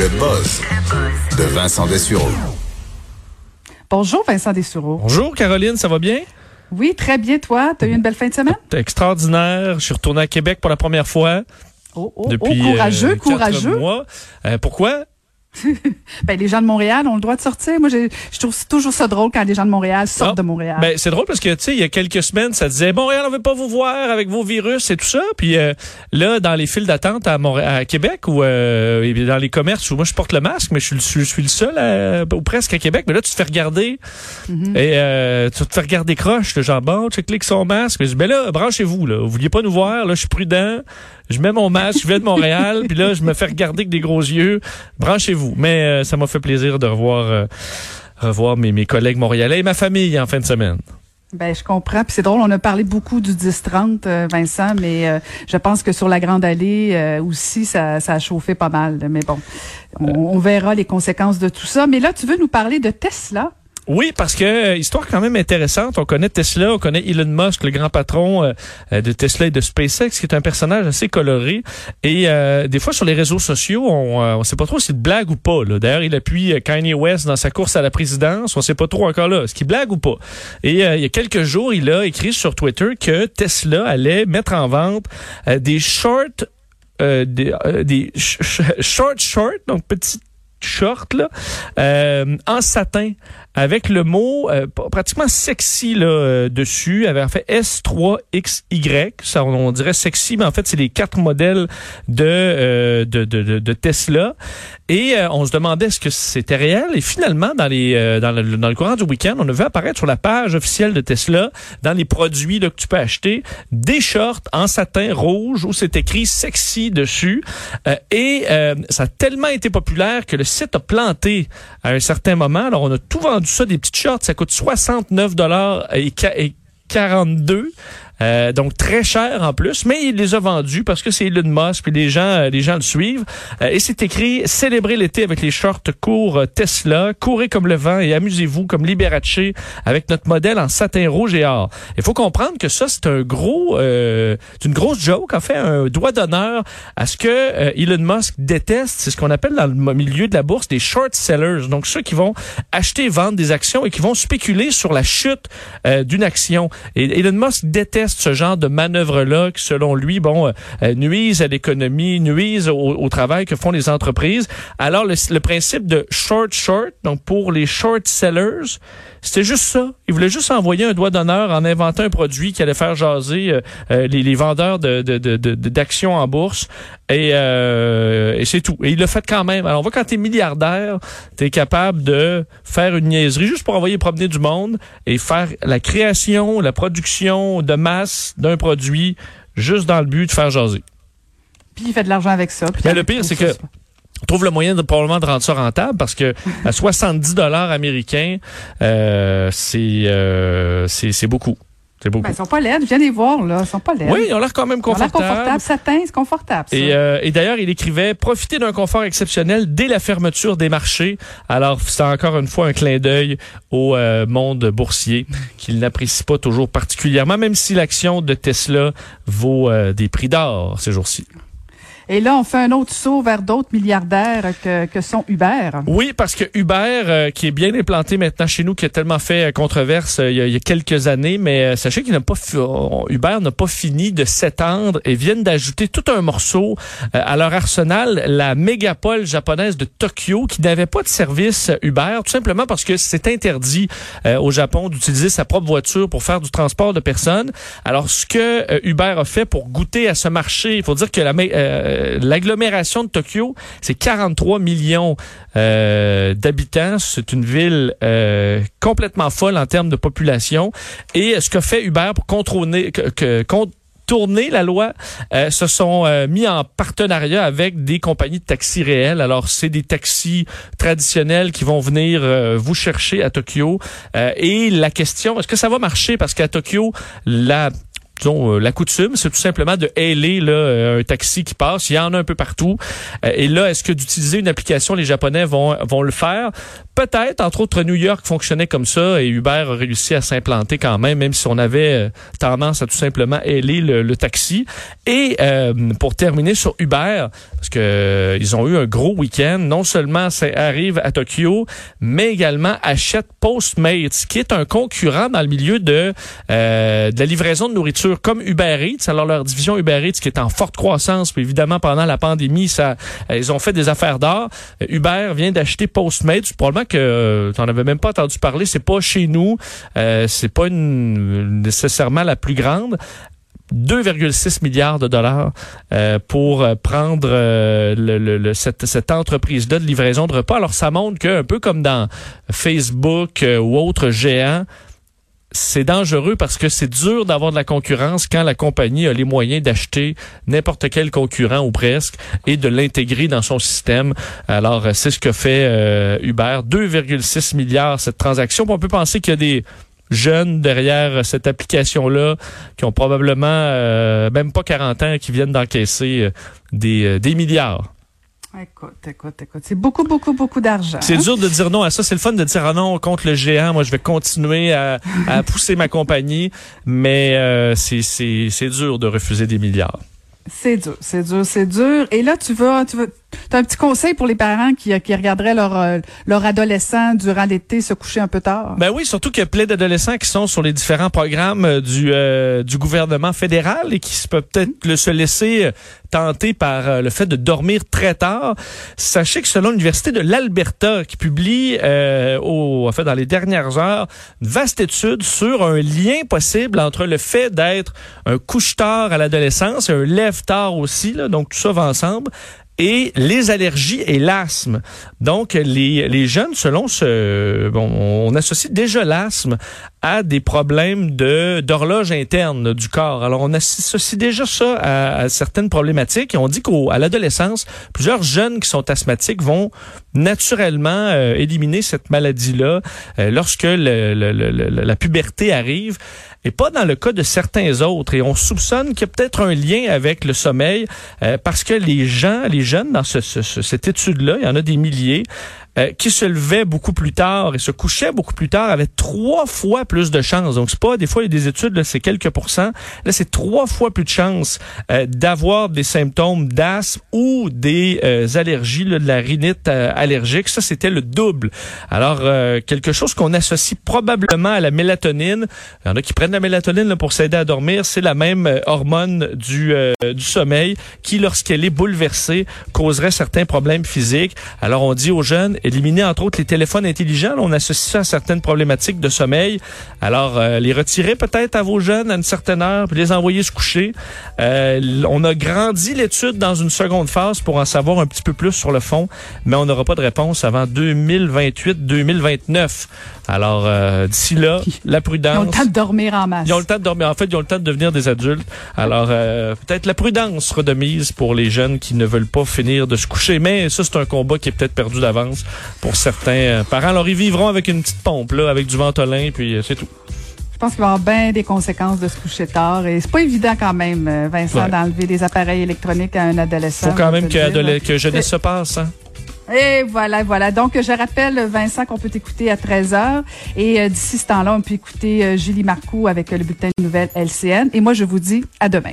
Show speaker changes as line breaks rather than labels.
Le buzz de Vincent Dessureau.
Bonjour Vincent Dessureau.
Bonjour Caroline, ça va bien?
Oui, très bien toi. Tu as eu une belle fin de semaine?
Extraordinaire. Je suis retourné à Québec pour la première fois.
Oh, oh,
depuis
oh, courageux,
euh, quatre
courageux.
mois. Euh, pourquoi?
ben, les gens de Montréal ont le droit de sortir. Moi, je, je trouve toujours ça drôle quand les gens de Montréal sortent
Ah,
de Montréal.
Ben, c'est drôle parce que, tu sais, il y a quelques semaines, ça disait, Montréal, on veut pas vous voir avec vos virus et tout ça. Puis euh, là, dans les files d'attente à, Montréal, à Québec ou euh, dans les commerces où moi, je porte le masque, mais je suis, le- je suis le seul, à- ou presque à Québec. Mais là, tu te fais regarder
Mhm.
et euh, tu te fais regarder croche, le genre, bon, tu cliques son masque. Mais ben là, branchez-vous, là. Vous vouliez pas nous voir, là, je suis prudent. Je mets mon masque, je vais de Montréal, puis là, je me fais regarder avec des gros yeux. Branchez-vous. Mais euh, ça m'a fait plaisir de revoir, euh, revoir mes, mes collègues montréalais et ma famille en fin de semaine.
Ben, je comprends. Puis c'est drôle, on a parlé beaucoup du 10-30, euh, Vincent, mais je pense que sur la Grande Allée euh, aussi, ça, ça a chauffé pas mal. Mais bon, on, on verra les conséquences de tout ça. Mais là, tu veux nous parler de Tesla?
Oui, parce que euh, histoire quand même intéressante. On connaît Tesla, on connaît Elon Musk, le grand patron euh, euh, de Tesla et de SpaceX, qui est un personnage assez coloré. Et des fois sur les réseaux sociaux, on on sait pas trop si c'est de blague ou pas. D'ailleurs, il appuie Kanye West dans sa course à la présidence. On sait pas trop encore là, est-ce qu'il blague ou pas. Et il y a quelques jours, il a écrit sur Twitter que Tesla allait mettre en vente des shorts, des, des sh- sh- short shorts, donc petits shorts là, en satin avec le mot euh, pratiquement sexy là euh, dessus, avait fait S3XY, ça on, dirait sexy, mais en fait c'est les quatre modèles de euh, de, de, de, Tesla. Et euh, on se demandait est-ce que c'était réel. Et finalement, dans les euh, dans, le, dans le courant du week-end, on a vu apparaître sur la page officielle de Tesla, dans les produits là, que tu peux acheter, des shorts en satin rouge où c'est écrit sexy dessus. Euh, et ça a tellement été populaire que le site a planté à un certain moment. Alors on a tout vendu ça, des petites shorts, ça coûte 69 dollars et 42. Euh, donc très cher en plus, mais il les a vendus parce que c'est Elon Musk et les gens, euh, les gens le suivent. Euh, et c'est écrit célébrez l'été avec les shorts courts euh, Tesla, courez comme le vent et amusez-vous comme Liberace avec notre modèle en satin rouge et or. Il faut comprendre que ça c'est un gros, euh, une grosse joke en fait, un doigt d'honneur à ce que Elon Musk déteste. C'est ce qu'on appelle dans le milieu de la bourse des short sellers, donc ceux qui vont acheter et vendre des actions et qui vont spéculer sur la chute d'une action. Et Elon Musk déteste ce genre de manœuvre-là qui, selon lui, bon, euh, euh, nuisent à l'économie, nuisent au, au travail que font les entreprises. Alors, le, le principe de short short, donc pour les short sellers, c'était juste ça. Il voulait juste envoyer un doigt d'honneur en inventant un produit qui allait faire jaser euh, euh, les, les vendeurs de, de, de, de- d'actions en bourse. Et, euh, et c'est tout. Et il l'a fait quand même. Alors, on voit quand t'es milliardaire, t'es capable de faire une niaiserie juste pour envoyer promener du monde et faire la création, la production de masse d'un produit juste dans le but de faire jaser.
Puis il fait de l'argent avec ça. puis
Mais le pire, c'est que trouve le moyen de probablement de rendre ça rentable parce que à 70 dollars américains, euh, c'est euh, c'est c'est beaucoup. C'est beaucoup.
Ben, ils sont pas laides. Viens les voir, là. Ils sont pas laides.
oui, ils ont l'air quand même
Ils ont l'air
confortables.
confortable. Satin, c'est confortable. ça.
Et, euh, et d'ailleurs, il écrivait profiter d'un confort exceptionnel dès la fermeture des marchés. Alors, c'est encore une fois un clin d'œil au euh, monde boursier qu'il n'apprécie pas toujours particulièrement, même si l'action de Tesla vaut euh, des prix d'or ces jours-ci.
Et là, on fait un autre saut vers d'autres milliardaires que, que sont Uber.
Oui, parce que Uber, euh, qui est bien implanté maintenant chez nous, qui a tellement fait euh, controverse euh, il, y a, il y a quelques années, mais euh, sachez qu'il n'a pas euh, Uber n'a pas fini de s'étendre et viennent d'ajouter tout un morceau euh, à leur arsenal, la mégapole japonaise de Tokyo, qui n'avait pas de service euh, Uber, tout simplement parce que c'est interdit euh, au Japon d'utiliser sa propre voiture pour faire du transport de personnes. Alors, ce que euh, Uber a fait pour goûter à ce marché, il faut dire que la mé- euh, l'agglomération de Tokyo, c'est 43 millions euh, d'habitants. C'est une ville euh, complètement folle en termes de population. Et ce que fait Uber pour contrôler, que, que- la loi, euh, se sont euh, mis en partenariat avec des compagnies de taxis réels. Alors, c'est des taxis traditionnels qui vont venir euh, vous chercher à Tokyo. Euh, et la question, est-ce que ça va marcher? Parce qu'à Tokyo, la euh, la coutume, c'est tout simplement de hailer là, euh, un taxi qui passe. Il y en a un peu partout. Euh, et là, est-ce que d'utiliser une application, les Japonais vont, vont le faire? Peut-être, entre autres, New York fonctionnait comme ça et Uber a réussi à s'implanter quand même, même si on avait tendance à tout simplement hailer le, le taxi. Et euh, pour terminer sur Uber, parce que ils ont eu un gros week-end, non seulement ça arrive à Tokyo, mais également achète Postmates, qui est un concurrent dans le milieu de, euh, de la livraison de nourriture comme Uber Eats. Alors leur division Uber Eats qui est en forte croissance, puis évidemment pendant la pandémie, ça, euh, ils ont fait des affaires d'or. Euh, Uber vient d'acheter Postmates, probablement que tu n'en avais même pas entendu parler, c'est pas chez nous, euh, c'est pas nécessairement la plus grande. 2,6 milliards de dollars euh, pour euh, prendre euh, cette, entreprise-là de livraison de repas. Alors, ça montre que, un peu comme dans Facebook euh, ou autres géants, c'est dangereux parce que c'est dur d'avoir de la concurrence quand la compagnie a les moyens d'acheter n'importe quel concurrent ou presque et de l'intégrer dans son système. Alors, euh, c'est ce que fait euh, Uber. 2,6 milliards cette transaction. On peut penser qu'il y a des jeunes derrière cette application-là qui ont probablement euh, même pas 40 ans qui viennent d'encaisser euh, euh, des milliards.
Écoute, écoute, écoute. C'est beaucoup, beaucoup, beaucoup d'argent.
C'est dur de dire non à ça. C'est le fun de dire ah non contre le géant. Moi, je vais continuer à, à pousser ma compagnie, mais euh, c'est dur de refuser des milliards.
C'est dur, c'est dur, c'est dur. Et là, tu vas, tu vas, as un petit conseil pour les parents qui, regarderaient leur, euh, leur adolescent durant l'été se coucher un peu tard?
Ben oui, surtout qu'il y a plein d'adolescents qui sont sur les différents programmes euh, du euh, du gouvernement fédéral et qui peuvent peut-être se laisser tenter par le fait de dormir très tard. Sachez que selon l'université de l'Alberta qui publie au en fait dans les dernières heures une vaste étude sur un lien possible entre le fait d'être un couche-tard à l'adolescence et un lève-tard aussi là, donc tout ça va ensemble et les allergies et l'asthme. Donc, les, les jeunes, selon ce... Bon, on associe déjà l'asthme à des problèmes de d'horloge interne du corps. Alors, on associe déjà ça à, à certaines problématiques on dit qu'à l'adolescence, plusieurs jeunes qui sont asthmatiques vont naturellement euh, éliminer cette maladie-là euh, lorsque le- le- le- la puberté arrive et pas dans le cas de certains autres. Et on soupçonne qu'il y a peut-être un lien avec le sommeil euh, parce que les gens, les jeunes dans ce- ce- ce- cette étude-là, il y en a des milliers, euh, qui se levaient beaucoup plus tard et se couchaient beaucoup plus tard avaient trois fois plus de chances. Donc, c'est pas, des fois, il y a des études, là, c'est quelques pourcents. Là, c'est trois fois plus de chances euh, d'avoir des symptômes d'asthme ou des euh, allergies, là, de la rhinite euh, allergique. Ça, c'était le double. Alors, euh, quelque chose qu'on associe probablement à la mélatonine. Il y en a qui prennent la mélatonine là, pour s'aider à dormir. C'est la même euh, hormone du, du sommeil qui, lorsqu'elle est bouleversée, causerait certains problèmes physiques. Alors, on dit aux jeunes, éliminer entre autres les téléphones intelligents. Là, on associe ça à certaines problématiques de sommeil. Alors, euh, les retirer peut-être à vos jeunes à une certaine heure, puis les envoyer se coucher. Euh, on a grandi l'étude dans une seconde phase pour en savoir un petit peu plus sur le fond, mais on n'aura pas de réponse avant 2028-2029. Alors, euh, d'ici là, la
Ils
prudence.
ont le temps de dormir en masse.
Ils ont le temps de dormir. En fait, ils ont le temps de devenir des adultes. Alors, euh, peut-être la prudence sera de mise pour les jeunes qui ne veulent pas finir de se coucher. Mais ça, c'est un combat qui est peut-être perdu d'avance pour certains euh, parents. Alors, ils vivront avec une petite pompe, là, avec du ventolin, puis euh, c'est tout.
Je pense qu'il va y avoir bien des conséquences de se coucher tard. Et c'est pas évident quand même, euh, Vincent,
Ouais.
d'enlever des appareils électroniques à un adolescent.
Faut quand même que, que jeunesse se passe. Hein?
Et voilà, voilà. Donc, je rappelle, Vincent, qu'on peut écouter à 13h. Et euh, d'ici ce temps-là, on peut écouter euh, Julie Marcoux avec euh, le bulletin de nouvelles LCN. Et moi, je vous dis à demain.